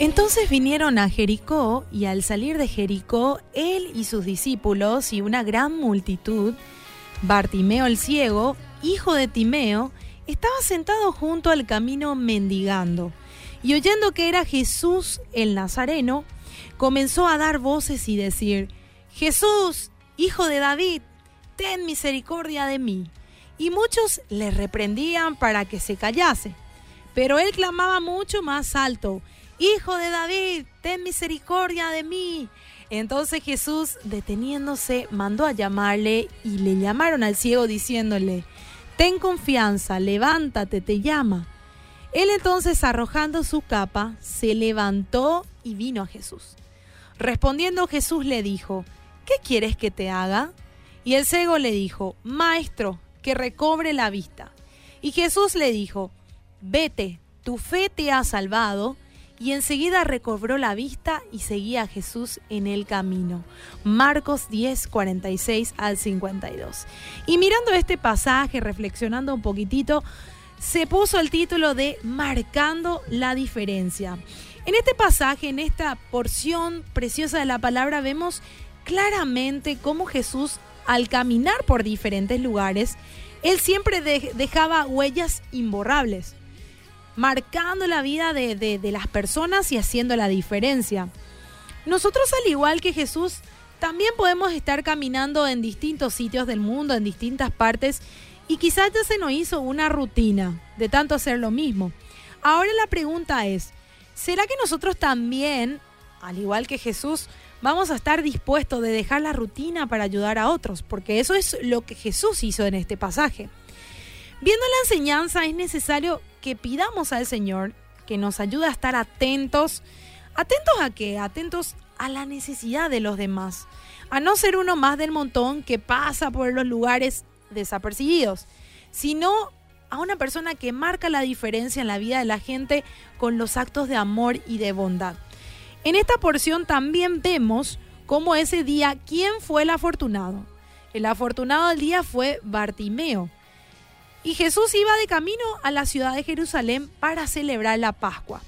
Entonces vinieron a Jericó y al salir de Jericó, él y sus discípulos y una gran multitud, Bartimeo el ciego, hijo de Timeo, estaba sentado junto al camino mendigando. Y oyendo que era Jesús el Nazareno, comenzó a dar voces y decir, Jesús, hijo de David, ten misericordia de mí. Y muchos le reprendían para que se callase. Pero él clamaba mucho más alto, Hijo de David, ten misericordia de mí. Entonces Jesús, deteniéndose, mandó a llamarle y le llamaron al ciego diciéndole, Ten confianza, levántate, te llama. Él entonces, arrojando su capa, se levantó y vino a Jesús. Respondiendo Jesús le dijo, ¿qué quieres que te haga? Y el ciego le dijo, Maestro, que recobre la vista. Y Jesús le dijo, Vete, tu fe te ha salvado y enseguida recobró la vista y seguía a Jesús en el camino. Marcos 10, 46 al 52. Y mirando este pasaje, reflexionando un poquitito, se puso el título de Marcando la diferencia. En este pasaje, en esta porción preciosa de la palabra, vemos claramente cómo Jesús, al caminar por diferentes lugares, él siempre dejaba huellas imborrables marcando la vida de, las personas y haciendo la diferencia. Nosotros, al igual que Jesús, también podemos estar caminando en distintos sitios del mundo, en distintas partes, y quizás ya se nos hizo una rutina de tanto hacer lo mismo. Ahora la pregunta es, ¿será que nosotros también, al igual que Jesús, vamos a estar dispuestos de dejar la rutina para ayudar a otros? Porque eso es lo que Jesús hizo en este pasaje. Viendo la enseñanza es necesario que pidamos al Señor que nos ayude a estar atentos. ¿Atentos a qué? Atentos a la necesidad de los demás. A no ser uno más del montón que pasa por los lugares desapercibidos, sino a una persona que marca la diferencia en la vida de la gente con los actos de amor y de bondad. En esta porción también vemos cómo ese día, ¿quién fue el afortunado? El afortunado del día fue Bartimeo y Jesús iba de camino a la ciudad de Jerusalén para celebrar la Pascua.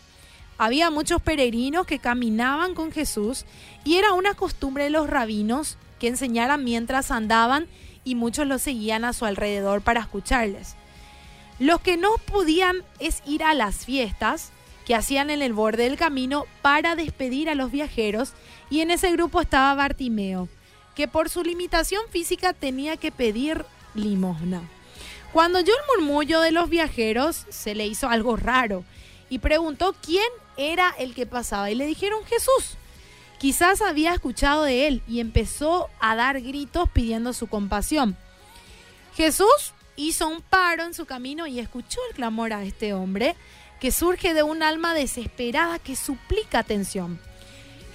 Había muchos peregrinos que caminaban con Jesús y era una costumbre de los rabinos que enseñaran mientras andaban y muchos los seguían a su alrededor para escucharles. Los que no podían es ir a las fiestas que hacían en el borde del camino para despedir a los viajeros y en ese grupo estaba Bartimeo, que por su limitación física tenía que pedir limosna. Cuando oyó el murmullo de los viajeros, se le hizo algo raro y preguntó quién era el que pasaba y le dijeron Jesús. Quizás había escuchado de él y empezó a dar gritos pidiendo su compasión. Jesús hizo un paro en su camino y escuchó el clamor a este hombre que surge de un alma desesperada que suplica atención.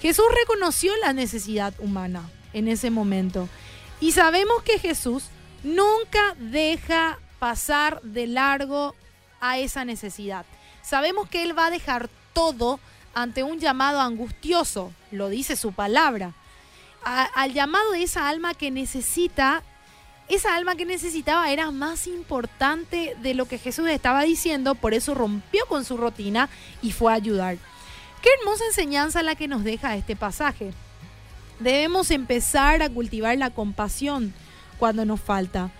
Jesús reconoció la necesidad humana en ese momento y sabemos que Jesús nunca deja pasar de largo a esa necesidad. Sabemos que Él va a dejar todo ante un llamado angustioso, lo dice su palabra, al llamado de esa alma que necesita, esa alma que necesitaba era más importante de lo que Jesús estaba diciendo, por eso rompió con su rutina y fue a ayudar. Qué hermosa enseñanza la que nos deja este pasaje. Debemos empezar a cultivar la compasión cuando nos falta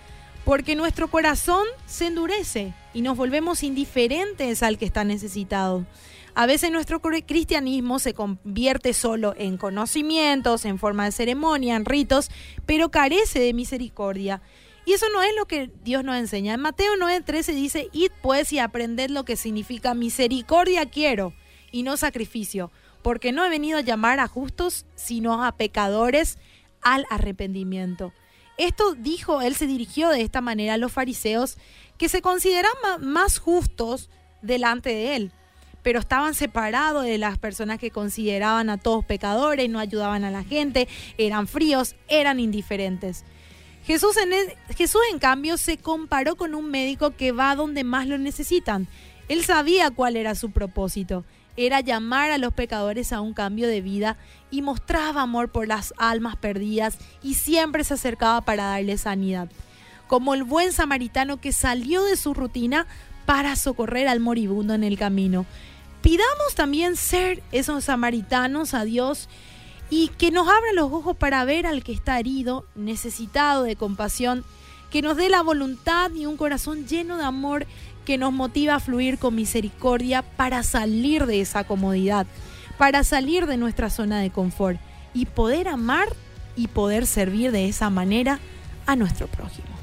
porque nuestro corazón se endurece y nos volvemos indiferentes al que está necesitado. A veces nuestro cristianismo se convierte solo en conocimientos, en forma de ceremonia, en ritos, pero carece de misericordia. Y eso no es lo que Dios nos enseña. En Mateo 9:13 dice, id pues y aprended lo que significa misericordia quiero y no sacrificio, porque no he venido a llamar a justos, sino a pecadores al arrepentimiento. Esto dijo, él se dirigió de esta manera a los fariseos que se consideraban más justos delante de él, pero estaban separados de las personas que consideraban a todos pecadores, no ayudaban a la gente, eran fríos, eran indiferentes. Jesús en, Jesús en cambio se comparó con un médico que va donde más lo necesitan. Él sabía cuál era su propósito era llamar a los pecadores a un cambio de vida y mostraba amor por las almas perdidas y siempre se acercaba para darles sanidad. Como el buen samaritano que salió de su rutina para socorrer al moribundo en el camino. Pidamos también ser esos samaritanos a Dios y que nos abra los ojos para ver al que está herido, necesitado de compasión, que nos dé la voluntad y un corazón lleno de amor que nos motiva a fluir con misericordia para salir de esa comodidad, para salir de nuestra zona de confort y poder amar y poder servir de esa manera a nuestro prójimo.